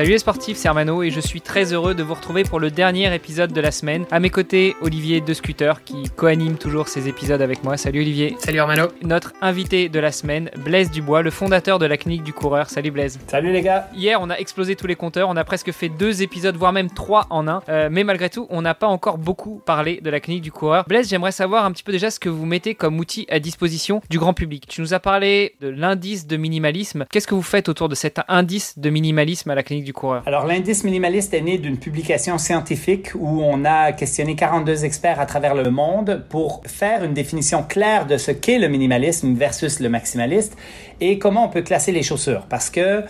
Salut les sportifs, c'est Armano et je suis très heureux de vous retrouver pour le dernier épisode de la semaine. À mes côtés, Olivier de Scooter qui co-anime toujours ces épisodes avec moi. Salut Olivier. Salut Armano. Notre invité de la semaine, Blaise Dubois, le fondateur de la clinique du coureur. Salut Blaise. Salut les gars. Hier, on a explosé tous les compteurs, on a presque fait deux épisodes, voire même trois en un. Euh, mais malgré tout, on n'a pas encore beaucoup parlé de la clinique du coureur. Blaise, j'aimerais savoir un petit peu déjà ce que vous mettez comme outil à disposition du grand public. Tu nous as parlé de l'indice de minimalisme. Qu'est-ce que vous faites autour de cet indice de minimalisme à la clinique du Alors l'indice minimaliste est né d'une publication scientifique où on a questionné 42 experts à travers le monde pour faire une définition claire de ce qu'est le minimalisme versus le maximaliste et comment on peut classer les chaussures. Parce que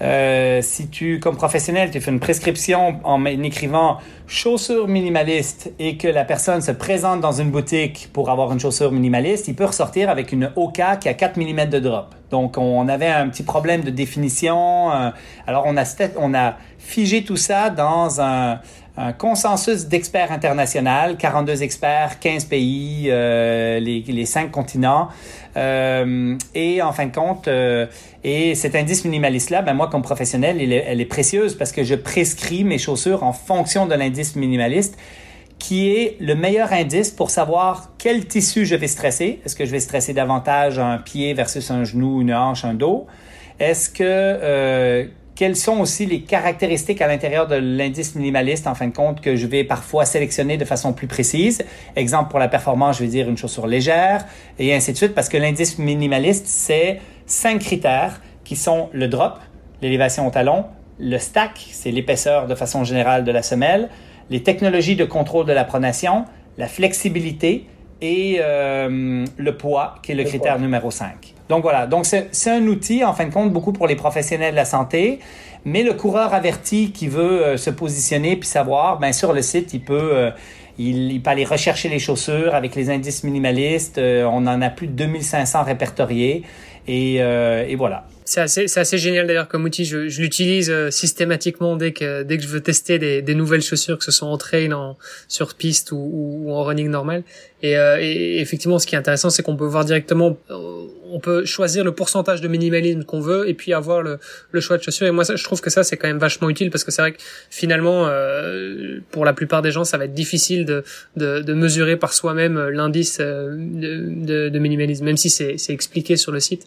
euh, si tu, comme professionnel, tu fais une prescription en écrivant chaussures minimalistes et que la personne se présente dans une boutique pour avoir une chaussure minimaliste, il peut ressortir avec une OK qui a 4 mm de drop. Donc, on avait un petit problème de définition. Euh, alors, on a, on a figé tout ça dans un, un consensus d'experts international, 42 experts, 15 pays, euh, les, les 5 continents. Euh, et en fin de compte, euh, et cet indice minimaliste-là, ben moi comme professionnel, elle est, elle est précieuse parce que je prescris mes chaussures en fonction de l'indice minimaliste qui est le meilleur indice pour savoir quel tissu je vais stresser. Est-ce que je vais stresser davantage un pied versus un genou, une hanche, un dos? Est-ce que euh, quelles sont aussi les caractéristiques à l'intérieur de l'indice minimaliste, en fin de compte, que je vais parfois sélectionner de façon plus précise. Exemple, pour la performance, je vais dire une chaussure légère, et ainsi de suite, parce que l'indice minimaliste, c'est cinq critères qui sont le drop, l'élévation au talon, le stack, c'est l'épaisseur de façon générale de la semelle, les technologies de contrôle de la pronation, la flexibilité et euh, le poids, qui est le, le critère poids. numéro 5. Donc voilà, donc c'est un outil en fin de compte beaucoup pour les professionnels de la santé, mais le coureur averti qui veut euh, se positionner puis savoir, ben sur le site, il peut euh, il, il, peut aller rechercher les chaussures avec les indices minimalistes. On en a plus de 2500 répertoriés et, et voilà. C'est assez, assez, génial d'ailleurs comme outil. Je, je l'utilise euh, systématiquement dès que dès que je veux tester des, des nouvelles chaussures, que ce soit en trail, en sur piste ou, ou en running normal. Et, euh, et, effectivement, ce qui est intéressant, c'est qu'on peut voir directement, euh, on peut choisir le pourcentage de minimalisme qu'on veut et puis avoir le, le choix de chaussures. Et moi, je trouve que ça, c'est quand même vachement utile parce que c'est vrai que finalement, euh, pour la plupart des gens, ça va être difficile de, de, de mesurer par soi-même l'indice de, de, de, minimalisme, même si c'est expliqué sur le site.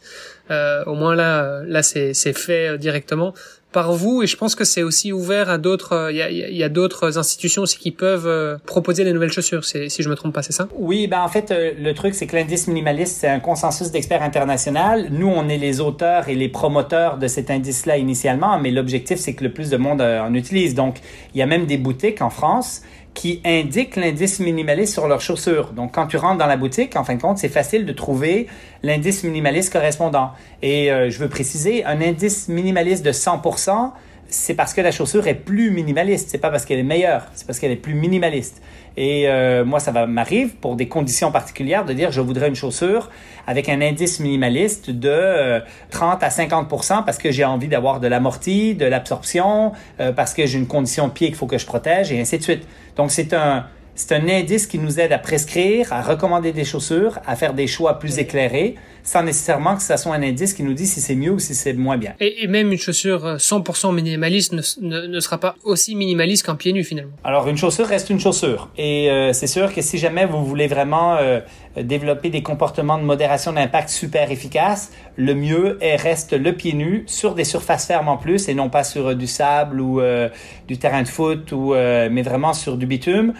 au moins là, là, c'est fait directement par vous. Et je pense que c'est aussi ouvert à d'autres il y a, a d'autres institutions aussi qui peuvent euh, proposer des nouvelles chaussures si je me trompe pas c'est ça? Oui ben en fait euh, le truc c'est que l'indice minimaliste c'est un consensus d'experts international nous on est les auteurs et les promoteurs de cet indice là initialement mais l'objectif c'est que le plus de monde euh, en utilise. Donc il y a même des boutiques en France qui indiquent l'indice minimaliste sur leurs chaussures. Donc, quand tu rentres dans la boutique, en fin de compte, c'est facile de trouver l'indice minimaliste correspondant. Et euh, je veux préciser, un indice minimaliste de 100%, c'est parce que la chaussure est plus minimaliste. C'est pas parce qu'elle est meilleure, c'est parce qu'elle est plus minimaliste. Et euh, moi, ça m'arrive pour des conditions particulières de dire je voudrais une chaussure avec un indice minimaliste de euh, 30 à 50 parce que j'ai envie d'avoir de l'amorti, de l'absorption, euh, parce que j'ai une condition de pied qu'il faut que je protège et ainsi de suite. Donc c'est un c'est un indice qui nous aide à prescrire, à recommander des chaussures, à faire des choix plus éclairés, sans nécessairement que ce soit un indice qui nous dit si c'est mieux ou si c'est moins bien. Et, et, même une chaussure 100% minimaliste ne, ne, ne, sera pas aussi minimaliste qu'un pied nu finalement. Alors une chaussure reste une chaussure. Et euh, c'est sûr que si jamais vous voulez vraiment euh, développer des comportements de modération d'impact super efficaces, le mieux est reste le pied nu sur des surfaces fermes en plus et non pas sur euh, du sable ou euh, du terrain de foot ou euh, mais vraiment sur du bitume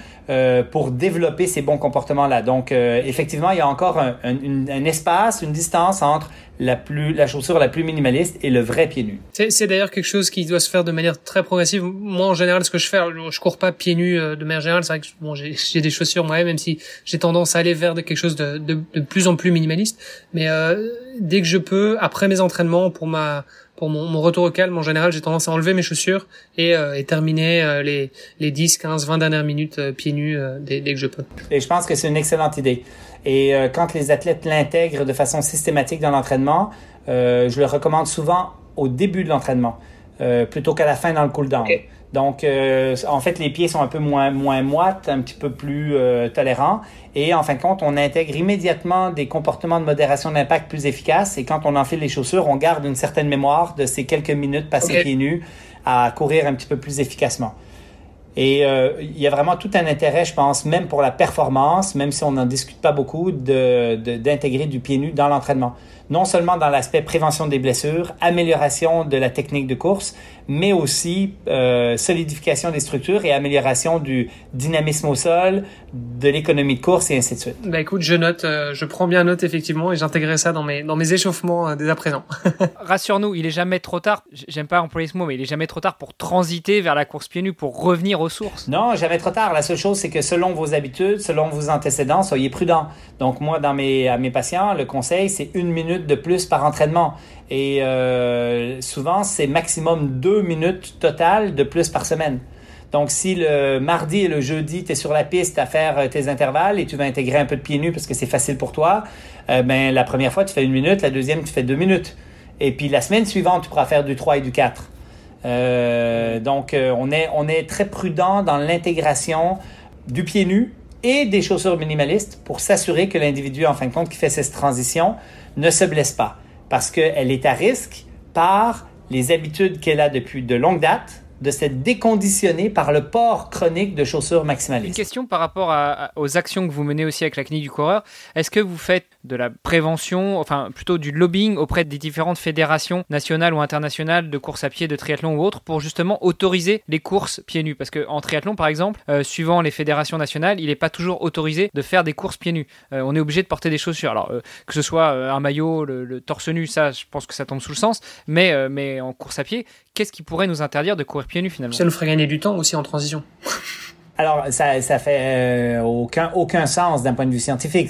pour développer ces bons comportements là. Donc effectivement, il y a encore un, un, un espace, une distance entre la plus la chaussure la plus minimaliste et le vrai pied nu. C'est d'ailleurs quelque chose qui doit se faire de manière très progressive. Moi en général, ce que je fais, je cours pas pieds nus de manière générale. C'est vrai que bon, j'ai des chaussures moi même si j'ai tendance à aller vers de quelque chose de, de, de plus en plus minimaliste. Mais euh, dès que je peux, après mes entraînements pour ma pour mon, mon, retour au calme, en général, j'ai tendance à enlever mes chaussures et, euh, et terminer euh, les, les 10, 15, 20 dernières minutes euh, pieds nus dès, dès, que je peux. Et je pense que c'est une excellente idée. Et quand les athlètes l'intègrent de façon systématique dans l'entraînement, je le recommande souvent au début de l'entraînement, plutôt qu'à la fin dans le cool-down. Donc, euh, en fait, les pieds sont un peu moins, moins moites, un petit peu plus euh, tolérants. Et en fin de compte, on intègre immédiatement des comportements de modération d'impact plus efficaces. Et quand on enfile les chaussures, on garde une certaine mémoire de ces quelques minutes passées pieds nus à courir un petit peu plus efficacement. Et euh, il y a vraiment tout un intérêt, je pense, même pour la performance, même si on n'en discute pas beaucoup, d'intégrer de, d'intégrer du pied nu dans l'entraînement non seulement dans l'aspect prévention des blessures, amélioration de la technique de course, mais aussi euh, solidification des structures et amélioration du dynamisme au sol, de l'économie de course et ainsi de suite. Bah écoute, je note, euh, je prends bien note effectivement et j'intégrerai ça dans mes dans mes échauffements euh, dès à présent. Rassure-nous, il est jamais trop tard. J'aime pas employer ce mot, mais il est jamais trop tard pour transiter vers la course pieds nus, pour revenir aux sources. Non, jamais trop tard. La seule chose, c'est que selon vos habitudes, selon vos antécédents, soyez prudents. Donc moi, dans mes à mes patients, le conseil, c'est une minute de plus par entraînement. Et euh, souvent, c'est maximum deux minutes totales de plus par semaine. Donc, si le mardi et le jeudi, tu es sur la piste à faire euh, tes intervalles et tu vas intégrer un peu de pieds nus parce que c'est facile pour toi, euh, ben, la première fois, tu fais une minute, la deuxième, tu fais deux minutes. Et puis, la semaine suivante, tu pourras faire du 3 et du 4. donc, on, est, on est très prudent dans l'intégration du pied nu et des chaussures minimalistes pour s'assurer que l'individu, en fin de compte, qui fait cette transition, ne se blesse pas. Parce qu'elle est à risque par les habitudes qu'elle a depuis de longue date de s'être déconditionné par le port chronique de chaussures maximalistes. Une question par rapport aux actions que vous menez aussi avec la clinique du coureur. Est-ce que vous faites de la prévention, enfin plutôt du lobbying auprès des différentes fédérations nationales ou internationales de course à pied, de triathlon ou autres, pour justement autoriser les courses pieds nus? Parce qu'en triathlon, par exemple, euh, suivant les fédérations nationales, il n'est pas toujours autorisé de faire des courses pieds nus. Euh, on est obligé de porter des chaussures. Alors, euh, que ce soit un maillot, le, le, torse nu, ça, je pense que ça tombe sous le sens. Mais, mais en course à pied, qu'est-ce qui pourrait nous interdire de courir pieds nus finalement? Ça nous ferait gagner du temps aussi en transition. Alors, ça, ça fait euh, aucun, aucun sens d'un point de vue scientifique.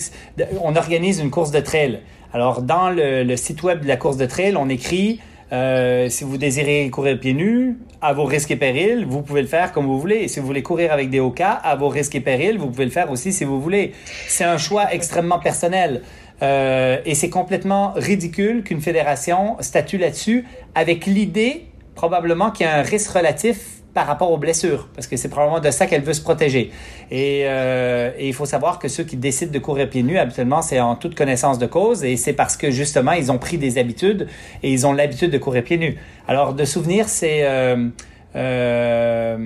On organise une course de trail. Alors, dans le, site web de la course de trail, on écrit euh, si vous désirez courir pieds nus, à vos risques et périls, vous pouvez le faire comme vous voulez. Et si vous voulez courir avec des OK, à vos risques et périls, vous pouvez le faire aussi si vous voulez. C'est un choix extrêmement personnel. Euh, et c'est complètement ridicule qu'une fédération statue là-dessus avec l'idée probablement qu'il y a un risque relatif par rapport aux blessures, parce que c'est probablement de ça qu'elle veut se protéger. Et, euh, il faut savoir que ceux qui décident de courir pieds nus, habituellement, c'est en toute connaissance de cause, et c'est parce que justement, ils ont pris des habitudes et ils ont l'habitude de courir pieds nus. Alors, de souvenir, c'est euh, euh,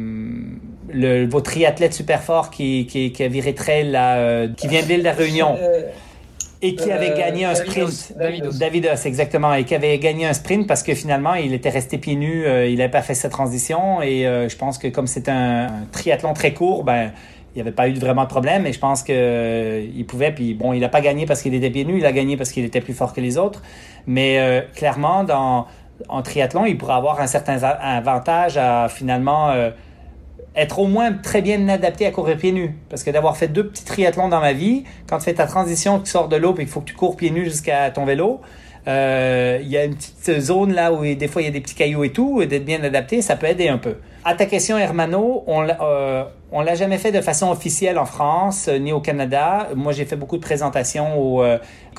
le, votre triathlète super fort qui, qui, qui a viré trail, là, euh, qui vient de l'île de la Réunion. Euh, et qui avait euh, gagné un sprint. Davidos. Davidos, exactement. Et qui avait gagné un sprint parce que finalement, il était resté pieds nus, euh, il n'avait pas fait sa transition. Et euh, je pense que comme c'est un, triathlon très court, ben, il n'y avait pas eu vraiment de problème. Et je pense qu'il pouvait. Puis bon, il n'a pas gagné parce qu'il était pieds nus, il a gagné parce qu'il était plus fort que les autres. Mais clairement, dans, en triathlon, il pourrait avoir un certain avantage à finalement être au moins très bien adapté à courir pieds nus. Parce que d'avoir fait deux petits triathlons dans ma vie, quand tu fais ta transition, tu sors de l'eau et qu'il faut que tu cours pieds nus jusqu'à ton vélo, euh, il y a une petite zone là où des fois il y a des petits cailloux et tout, et d'être bien adapté, ça peut aider un peu. À ta question, Hermano, on euh, on l'a jamais fait de façon officielle en France euh, ni au Canada. Moi, j'ai fait beaucoup de présentations au, euh,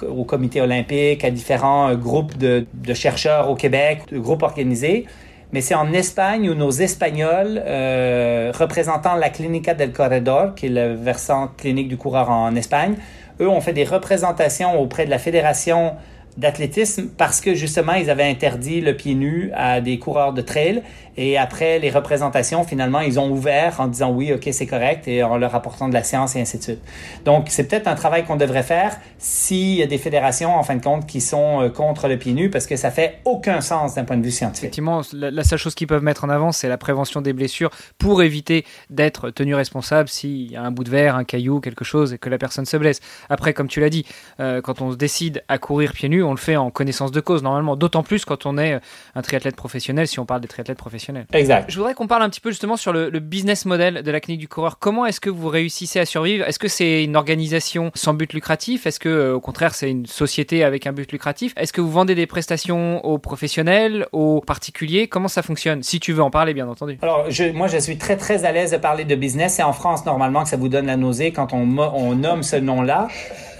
au comité olympique, à différents groupes de, de chercheurs au Québec, de groupes organisés mais c'est en Espagne où nos Espagnols, euh, représentant la Clínica del Corredor, qui est le versant clinique du coureur en Espagne, eux ont fait des représentations auprès de la Fédération d'athlétisme parce que justement, ils avaient interdit le pied nu à des coureurs de trail. Et après les représentations, finalement, ils ont ouvert en disant oui, ok, c'est correct et en leur apportant de la science et ainsi de suite. Donc, c'est peut-être un travail qu'on devrait faire s'il y a des fédérations, en fin de compte, qui sont euh, contre le pied nu parce que ça fait aucun sens d'un point de vue scientifique. Effectivement, la, seule chose qu'ils peuvent mettre en avant, c'est la prévention des blessures pour éviter d'être tenu responsable s'il y a un bout de verre, un caillou, quelque chose et que la personne se blesse. Après, comme tu l'as dit, euh, quand on décide à courir pieds nus, on le fait en connaissance de cause normalement, d'autant plus quand on est un triathlète professionnel, si on parle des triathlètes professionnels. Exact. Je voudrais qu'on parle un petit peu justement sur le, business model de la clinique du coureur. Comment est-ce que vous réussissez à survivre? Est-ce que c'est une organisation sans but lucratif? Est-ce que euh, au contraire c'est une société avec un but lucratif? Est-ce que vous vendez des prestations aux professionnels, aux particuliers? Comment ça fonctionne? Si tu veux en parler, bien entendu. Alors, je, moi, je suis très très à l'aise de parler de business. C'est en France normalement que ça vous donne la nausée quand on, on nomme ce nom-là.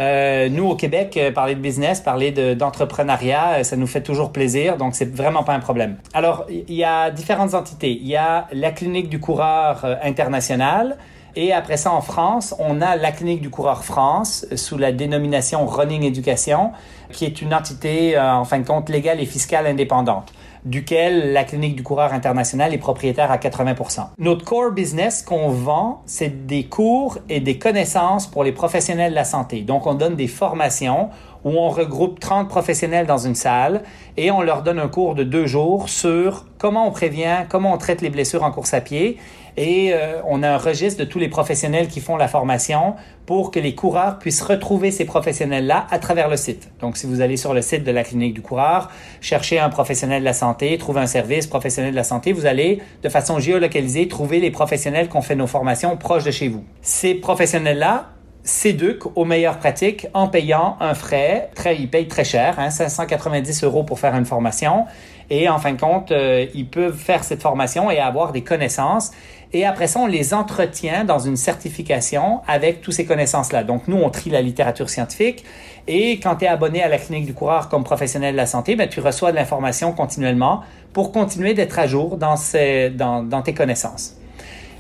Euh, nous, au Québec, euh, parler de business, parler d'entrepreneuriat, euh, ça nous fait toujours plaisir, donc c'est vraiment pas un problème. Alors, il y a différentes entités. Il y a la clinique du coureur international. Et après ça, en France, on a la clinique du coureur France sous la dénomination Running Education, qui est une entité, en fin de compte, légale et fiscale indépendante duquel la clinique du coureur international est propriétaire à 80%. Notre core business qu'on vend, c'est des cours et des connaissances pour les professionnels de la santé. Donc, on donne des formations où on regroupe 30 professionnels dans une salle et on leur donne un cours de deux jours sur comment on prévient, comment on traite les blessures en course à pied. Et euh, on a un registre de tous les professionnels qui font la formation pour que les coureurs puissent retrouver ces professionnels-là à travers le site. Donc, si vous allez sur le site de la clinique du coureur, cherchez un professionnel de la santé, trouver un service professionnel de la santé, vous allez, de façon géolocalisée, trouver les professionnels qui ont fait nos formations proches de chez vous. Ces professionnels-là s'éduquent aux meilleures pratiques en payant un frais. Très, ils payent très cher, hein, 590 euros pour faire une formation. Et en fin de compte, euh, ils peuvent faire cette formation et avoir des connaissances. Et après ça, on les entretient dans une certification avec toutes ces connaissances-là. Donc, nous, on trie la littérature scientifique. Et quand tu es abonné à la clinique du coureur comme professionnel de la santé, ben, tu reçois de l'information continuellement pour continuer d'être à jour dans, ces, dans, dans tes connaissances.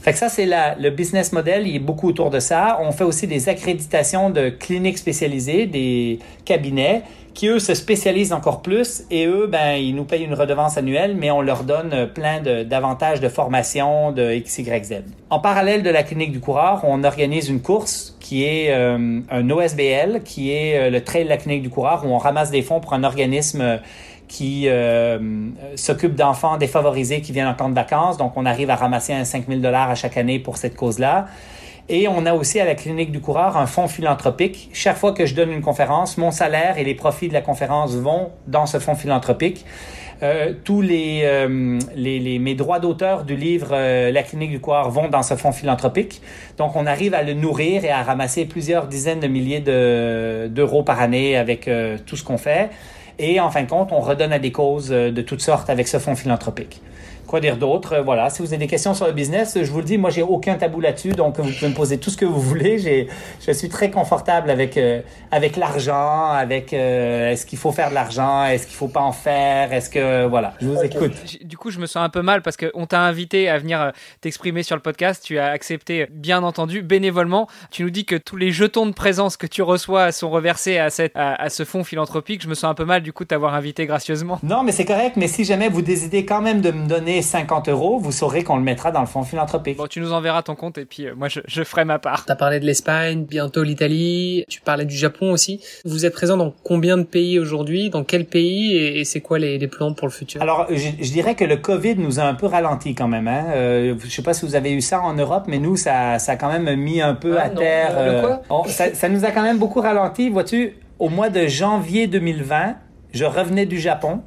Fait que ça, c'est le business model, il est beaucoup autour de ça. On fait aussi des accréditations de cliniques spécialisées, des cabinets qui, eux, se spécialisent encore plus et eux, ben, ils nous payent une redevance annuelle, mais on leur donne plein d'avantages de, formation de X, Y, Z. En parallèle de la clinique du coureur, on organise une course qui est euh, un OSBL, qui est euh, le trail de la clinique du coureur, où on ramasse des fonds pour un organisme qui euh, s'occupe d'enfants défavorisés qui viennent en camp de vacances. Donc, on arrive à ramasser un 5 000 à chaque année pour cette cause-là. Et on a aussi à la clinique du coureur un fonds philanthropique. Chaque fois que je donne une conférence, mon salaire et les profits de la conférence vont dans ce fonds philanthropique. Euh, tous les, euh, les, mes droits d'auteur du livre La clinique du coureur vont dans ce fonds philanthropique. Donc, on arrive à le nourrir et à ramasser plusieurs dizaines de milliers d'euros par année avec tout ce qu'on fait. Et en fin de compte, on redonne à des causes euh, de toutes sortes avec ce fonds philanthropique. Quoi dire d'autre? Euh, voilà. Si vous avez des questions sur le business, je vous le dis, moi, j'ai aucun tabou là-dessus. Donc, vous pouvez me poser tout ce que vous voulez. J'ai, je suis très confortable avec, euh, avec l'argent, avec euh, est-ce qu'il faut faire de l'argent, est-ce qu'il faut pas en faire, est-ce que, voilà. Je vous écoute. Du coup, je me sens un peu mal parce qu'on t'a invité à venir t'exprimer sur le podcast. Tu as accepté, bien entendu, bénévolement. Tu nous dis que tous les jetons de présence que tu reçois sont reversés à, cette, à, à ce fonds philanthropique. Je me sens un peu mal, du coup, de t'avoir invité gracieusement. Non, mais c'est correct. Mais si jamais vous décidez quand même de me donner 50 euros, vous saurez qu'on le mettra dans le fonds philanthropique. Bon, tu nous enverras ton compte et puis euh, moi je, je, ferai ma part. Tu as parlé de l'Espagne, bientôt l'Italie, tu parlais du Japon aussi. Vous êtes présent dans combien de pays aujourd'hui? Dans quel pays? Et, c'est quoi les, les, plans pour le futur? Alors, je, je, dirais que le Covid nous a un peu ralenti quand même. Hein? Euh, je sais pas si vous avez eu ça en Europe, mais nous, ça, ça a quand même mis un peu ah, à terre. Euh, quoi? ça, ça nous a quand même beaucoup ralenti. Vois-tu, au mois de janvier 2020, je revenais du Japon.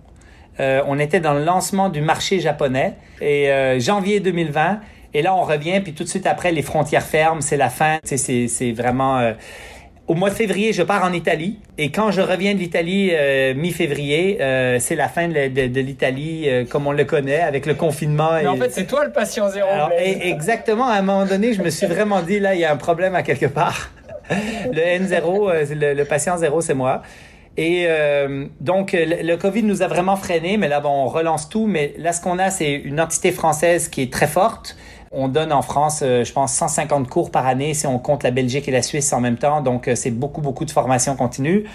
Euh, on était dans le lancement du marché japonais et euh, janvier 2020. Et là, on revient, puis tout de suite après, les frontières ferment, c'est la fin. C'est vraiment... Euh, au mois de février, je pars en Italie. Et quand je reviens de l'Italie mi-février, c'est la fin de, l'Italie comme on le connaît, avec le confinement. Mais en fait, c'est toi le patient zéro. exactement, à un moment donné, je me suis vraiment dit, là, il y a un problème à quelque part. le N0, le, le patient zéro, c'est moi. Et euh, donc, le, COVID nous a vraiment freiné, mais là, bon, on relance tout. Mais là, ce qu'on a, c'est une entité française qui est très forte. On donne en France, euh, je pense, 150 cours par année si on compte la Belgique et la Suisse en même temps. Donc, euh, c'est beaucoup, beaucoup de formation continue.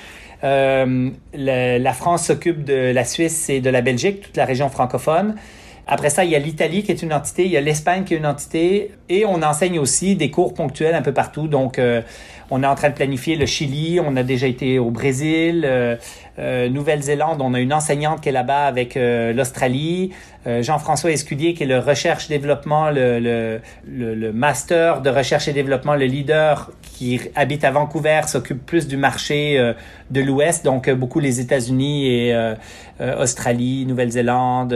La, France s'occupe de la Suisse et de la Belgique, toute la région francophone. Après ça, il y a l'Italie qui est une entité, il y a l'Espagne qui est une entité, et on enseigne aussi des cours ponctuels un peu partout. Donc, on est en train de planifier le Chili, on a déjà été au Brésil, Nouvelle-Zélande, on a une enseignante qui est là-bas avec l'Australie, Jean-François Escudier qui est le recherche-développement, le, le, le, master de recherche et développement, le leader qui habite à Vancouver, s'occupe plus du marché de l'Ouest, donc beaucoup les États-Unis et Australie, Nouvelle-Zélande.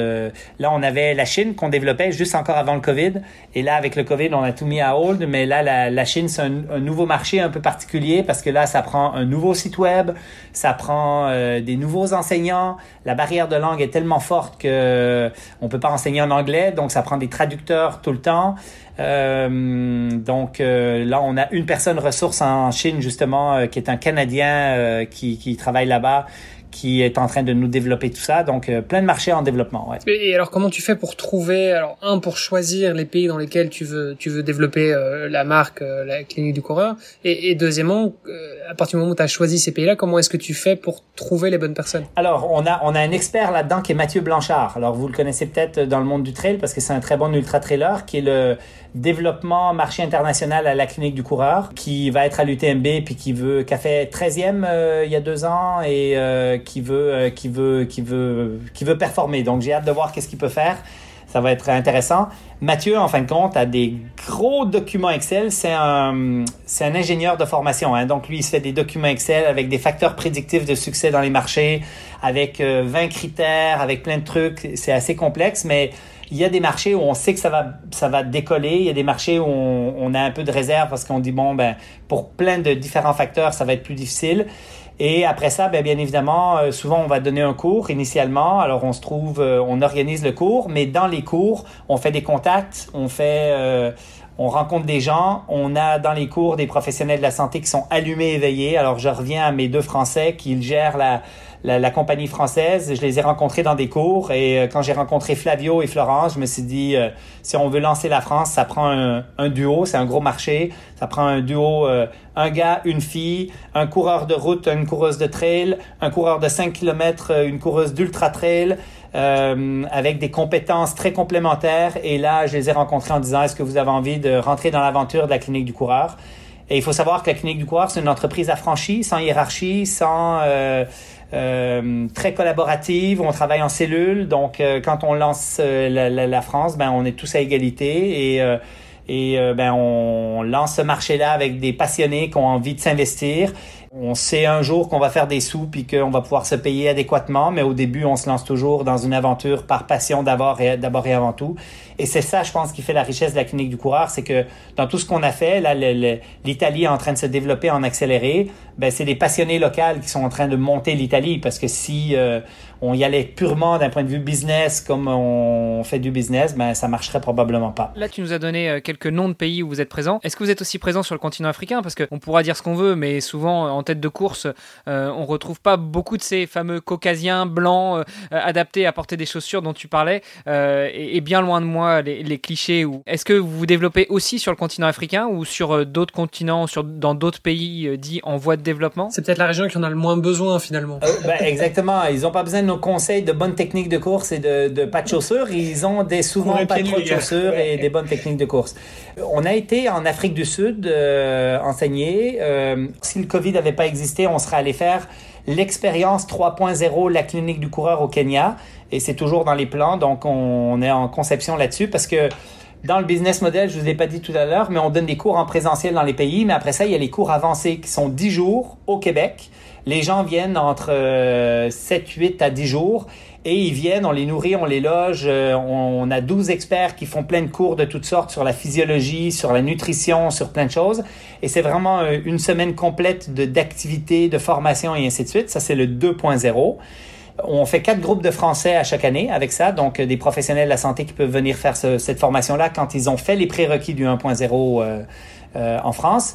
là, on avait la Chine qu'on développait juste encore avant le COVID. Et là, avec le COVID, on a tout mis à hold. Mais là, la, Chine, c'est un, nouveau marché un peu particulier parce que là, ça prend un nouveau site web, ça prend euh, des nouveaux enseignants. La barrière de langue est tellement forte que euh, on peut pas enseigner en anglais, donc ça prend des traducteurs tout le temps. Euh, donc là, on a une personne ressource en Chine justement qui est un Canadien qui, qui travaille là-bas qui est en train de nous développer tout ça. Donc, euh, plein de marchés en développement. Ouais. Et alors, comment tu fais pour trouver, alors un pour choisir les pays dans lesquels tu veux tu veux développer euh, la marque, euh, la clinique du coureur, et, et deuxièmement, à partir du moment où tu as choisi ces pays-là, comment est-ce que tu fais pour trouver les bonnes personnes? Alors, on a on a un expert là-dedans qui est Mathieu Blanchard. Alors, vous le connaissez peut-être dans le monde du trail parce que c'est un très bon ultra trailer qui est le développement marché international à la clinique du coureur, qui va être à l'UTMB puis qui veut, qui a fait 13e euh, il y a deux ans et euh, qui veut, euh, qui veut, qui veut, qui veut performer. Donc j'ai hâte de voir qu'est-ce qu'il peut faire. Ça va être intéressant. Mathieu, en fin de compte, a des gros documents Excel. C'est un, un ingénieur de formation. Hein. Donc, lui, il se fait des documents Excel avec des facteurs prédictifs de succès dans les marchés, avec 20 critères, avec plein de trucs. C'est assez complexe, mais il y a des marchés où on sait que ça va, ça va décoller. Il y a des marchés où on, a un peu de réserve parce qu'on dit, bon, ben, pour plein de différents facteurs, ça va être plus difficile. Et après ça, ben, bien évidemment, euh, souvent on va donner un cours initialement. Alors on se trouve, euh, on organise le cours, mais dans les cours, on fait des contacts, on fait, euh, on rencontre des gens. On a dans les cours des professionnels de la santé qui sont allumés, éveillés. Alors je reviens à mes deux Français qui gèrent la la, compagnie française. Je les ai rencontrés dans des cours et euh, quand j'ai rencontré Flavio et Florence, je me suis dit, euh, si on veut lancer la France, ça prend un, duo, c'est un gros marché. Ça prend un duo, euh, un gars, une fille, un coureur de route, une coureuse de trail, un coureur de 5 km, une coureuse d'ultra trail. avec des compétences très complémentaires. Et là, je les ai rencontrés en disant, est-ce que vous avez envie de rentrer dans l'aventure de la clinique du coureur? Et il faut savoir que la clinique du coureur, c'est une entreprise affranchie, sans hiérarchie, sans... Euh, très collaborative. On travaille en cellule, donc euh, quand on lance euh, la, la, la, France, ben on est tous à égalité et et ben on lance ce marché-là avec des passionnés qui ont envie de s'investir. On sait un jour qu'on va faire des sous puis qu'on va pouvoir se payer adéquatement, mais au début, on se lance toujours dans une aventure par passion d'abord et, avant tout. Et c'est ça, je pense, qui fait la richesse de la clinique du coureur, c'est que dans tout ce qu'on a fait, là, l'Italie est en train de se développer en accéléré. Ben, c'est des passionnés locaux qui sont en train de monter l'Italie parce que si euh, on y allait purement d'un point de vue business comme on fait du business, ben ça marcherait probablement pas. Là, tu nous as donné euh, quelques noms de pays où vous êtes présents. Est-ce que vous êtes aussi présent sur le continent africain? Parce qu'on pourra dire ce qu'on veut, mais souvent en tête de course, euh, on retrouve pas beaucoup de ces fameux caucasiens blancs euh, adaptés à porter des chaussures dont tu parlais. et, bien loin de moi les, clichés. Est-ce que vous vous développez aussi sur le continent africain ou sur d'autres continents, sur dans d'autres pays dits en voie de développement? C'est peut-être la région qui en a le moins besoin finalement. Ben, exactement. Ils n'ont pas besoin nos conseils de bonnes techniques de course et de, de pas de chaussures. Ils ont des, souvent pas trop de chaussures et des bonnes techniques de course. On a été en Afrique du Sud euh, enseigné. Euh, si le Covid n'avait pas existé, on serait allé faire l'expérience 3.0, la clinique du coureur au Kenya. Et c'est toujours dans les plans, donc on est en conception là-dessus parce que dans le business model, je vous ai pas dit tout à l'heure, mais on donne des cours en présentiel dans les pays, mais après ça, il y a les cours avancés qui sont 10 jours au Québec. Les gens viennent entre 7, euh, 8 à 10 jours et ils viennent, on les nourrit, on les loge. Euh, on, a 12 experts qui font plein de cours de toutes sortes sur la physiologie, sur la nutrition, sur plein de choses. Et c'est vraiment euh, une semaine complète d'activités, de, formation et ainsi de suite. Ça, c'est le 2.0. On fait quatre groupes de Français à chaque année avec ça, donc des professionnels de la santé qui peuvent venir faire cette formation-là quand ils ont fait les prérequis du 1.0 en France,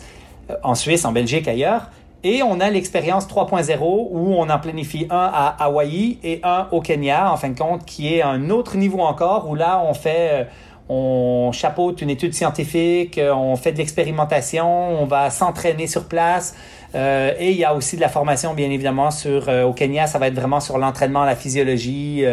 en Suisse, en Belgique, ailleurs. Et on a l'expérience 3.0 où on en planifie un à Hawaï et un au Kenya, en fin de compte, qui est un autre niveau encore, où là, on fait, euh, on chapeaute une étude scientifique, euh, on fait de l'expérimentation, on va s'entraîner sur place. Euh, et il y a aussi de la formation, bien évidemment, sur au Kenya, ça va être vraiment sur l'entraînement, la physiologie,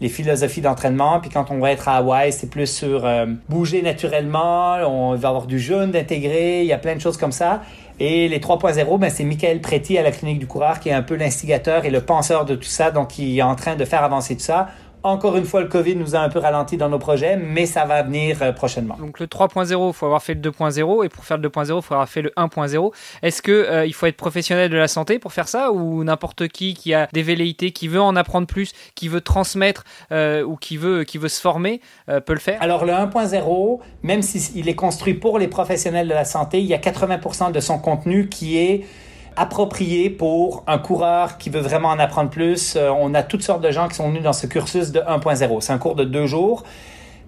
les philosophies d'entraînement. Puis quand on va être à Hawaï, c'est plus sur bouger naturellement, on va avoir du jeûne d'intégrer, il y a plein de choses comme ça. Et les 3.0, ben, c'est Michael Préti à la clinique du coureur qui est un peu l'instigateur et le penseur de tout ça, donc qui est en train de faire avancer tout ça. Encore une fois, le COVID nous a un peu ralenti dans nos projets, mais ça va venir euh, prochainement. Donc le 3.0, il faut avoir fait le 2.0 et pour faire le 2.0, il faut avoir fait le 1.0. Est-ce que euh, il faut être professionnel de la santé pour faire ça ou n'importe qui qui a des velléités, qui veut en apprendre plus, qui veut transmettre euh, ou qui veut qui veut se former peut le faire? Alors le 1.0, même s'il est construit pour les professionnels de la santé, il y a 80% de son contenu qui est approprié pour un coureur qui veut vraiment en apprendre plus. Euh, on a toutes sortes de gens qui sont venus dans ce cursus de 1.0. C'est un cours de deux jours.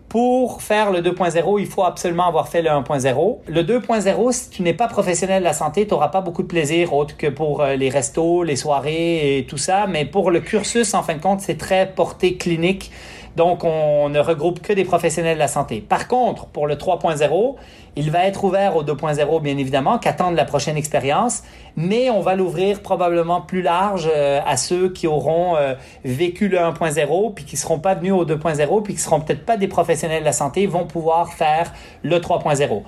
Pour faire le 2.0, il faut absolument avoir fait le 1.0. Le 2.0, si tu n'es pas professionnel de la santé, tu n'auras pas beaucoup de plaisir autre que pour euh, les restos, les soirées et tout ça. Mais pour le cursus, en fin de compte, c'est très porté clinique. Donc, on ne regroupe que des professionnels de la santé. Par contre, pour le 3.0, il va être ouvert au 2.0, bien évidemment, qu'attendent la prochaine expérience, mais on va l'ouvrir probablement plus large euh, à ceux qui auront euh, vécu le 1.0, puis qui ne seront pas venus au 2.0, puis qui ne seront peut-être pas des professionnels de la santé, vont pouvoir faire le 3.0.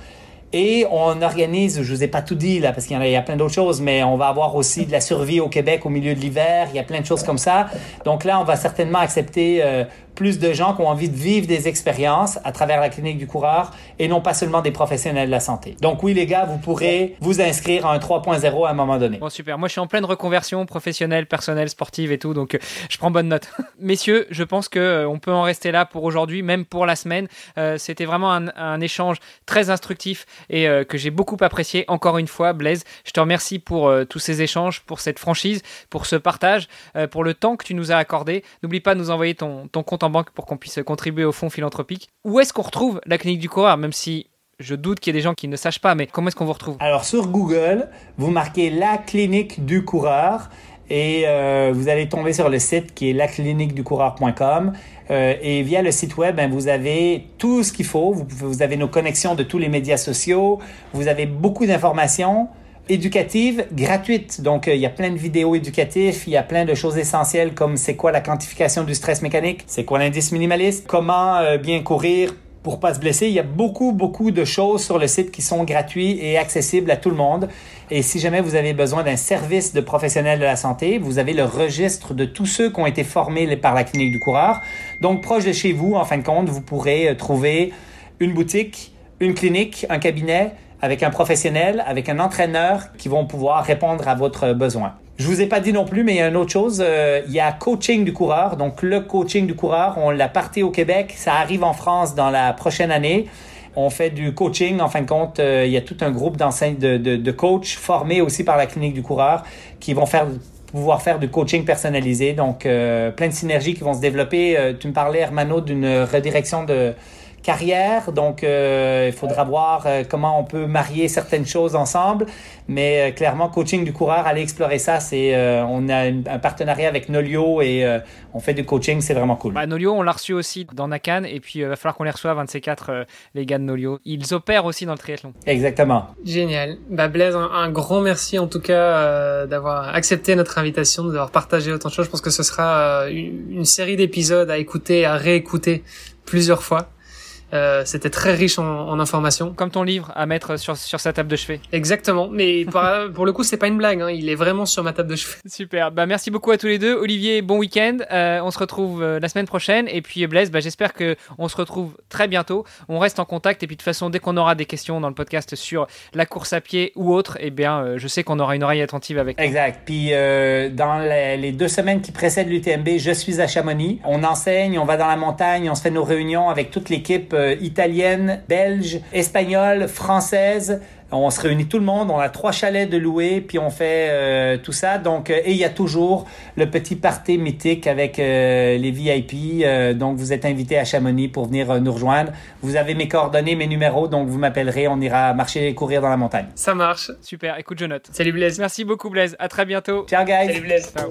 Et on organise, je vous ai pas tout dit là, parce qu'il y, a, plein d'autres choses, mais on va avoir aussi de la survie au Québec au milieu de l'hiver. Il y a plein de choses comme ça. Donc là, on va certainement accepter euh, plus de gens qui ont envie de vivre des expériences à travers la clinique du coureur et non pas seulement des professionnels de la santé. Donc oui, les gars, vous pourrez vous inscrire à un 3.0 à un moment donné. Bon, super. Moi, je suis en pleine reconversion professionnelle, personnelle, sportive et tout, donc euh, je prends bonne note. Messieurs, je pense que euh, on peut en rester là pour aujourd'hui, même pour la semaine. Euh, c'était vraiment un, échange très instructif et que j'ai beaucoup apprécié. Encore une fois, Blaise, je te remercie pour tous ces échanges, pour cette franchise, pour ce partage, pour le temps que tu nous as accordé. N'oublie pas de nous envoyer ton, ton compte en banque pour qu'on puisse contribuer au fonds philanthropique. Où est-ce qu'on retrouve la clinique du coureur, même si je doute qu'il y ait des gens qui ne sachent pas, mais comment est-ce qu'on vous retrouve? Alors sur Google, vous marquez la clinique du coureur et euh, vous allez tomber sur le site qui est lacliniqueducoureur.com euh, et via le site web, ben, vous avez tout ce qu'il faut. Vous, vous avez nos connexions de tous les médias sociaux, vous avez beaucoup d'informations éducative gratuite. Donc, euh, il y a plein de vidéos éducatives, il y a plein de choses essentielles comme c'est quoi la quantification du stress mécanique, c'est quoi l'indice minimaliste, comment euh, bien courir pour pas se blesser. Il y a beaucoup, beaucoup de choses sur le site qui sont gratuits et accessibles à tout le monde. Et si jamais vous avez besoin d'un service de professionnel de la santé, vous avez le registre de tous ceux qui ont été formés par la clinique du coureur. Donc, proche de chez vous, en fin de compte, vous pourrez euh, trouver une boutique, une clinique, un cabinet, avec un professionnel, avec un entraîneur qui vont pouvoir répondre à votre besoin. Je vous ai pas dit non plus, mais il y a une autre chose. Euh, il y a coaching du coureur. Donc le coaching du coureur, on l'a parti au Québec. Ça arrive en France dans la prochaine année. On fait du coaching. En fin de compte, euh, il y a tout un groupe d'enseignants, de, de, de coachs formés aussi par la clinique du coureur qui vont faire pouvoir faire du coaching personnalisé. Donc, euh, plein de synergies qui vont se développer. tu me parlais, Hermano, d'une redirection de, carrière. Donc, euh, il faudra voir euh, comment on peut marier certaines choses ensemble. Mais euh, clairement, coaching du coureur, aller explorer ça, c'est on a un partenariat avec Nolio et on fait du coaching, c'est vraiment cool. Bah, Nolio, on l'a reçu aussi dans Nakan et puis il va falloir qu'on les reçoive, un de ces quatre, les gars de Nolio. Ils opèrent aussi dans le triathlon. Exactement. Génial. Bah, Blaise, un, grand merci en tout cas d'avoir accepté notre invitation, d'avoir partagé autant de choses. Je pense que ce sera une série d'épisodes à écouter, à réécouter plusieurs fois. Euh, c'était très riche en, en, informations. Comme ton livre à mettre sur, sur sa table de chevet. Exactement. Mais pour, le coup, c'est pas une blague. Hein. Il est vraiment sur ma table de chevet. Super. Bah, merci beaucoup à tous les deux. Olivier, bon week-end. Euh, on se retrouve euh, la semaine prochaine. Et puis Blaise, bah, j'espère que on se retrouve très bientôt. On reste en contact. Et puis de toute façon, dès qu'on aura des questions dans le podcast sur la course à pied ou autre, eh bien, euh, je sais qu'on aura une oreille attentive avec. Exact. Puis dans les, les, deux semaines qui précèdent l'UTMB, je suis à Chamonix. On enseigne, on va dans la montagne, on se fait nos réunions avec toute l'équipe euh, italienne, belge, espagnole, française. On se réunit tout le monde, on a trois chalets de louer, puis on fait euh, tout ça. Donc, euh, et il y a toujours le petit party mythique avec les VIP. donc, vous êtes invité à Chamonix pour venir nous rejoindre. Vous avez mes coordonnées, mes numéros, donc vous m'appellerez. On ira marcher et courir dans la montagne. Ça marche. Super. Écoute, je note. Salut Blaise. Merci beaucoup Blaise. À très bientôt. Ciao guys. Salut Blaise. Ciao.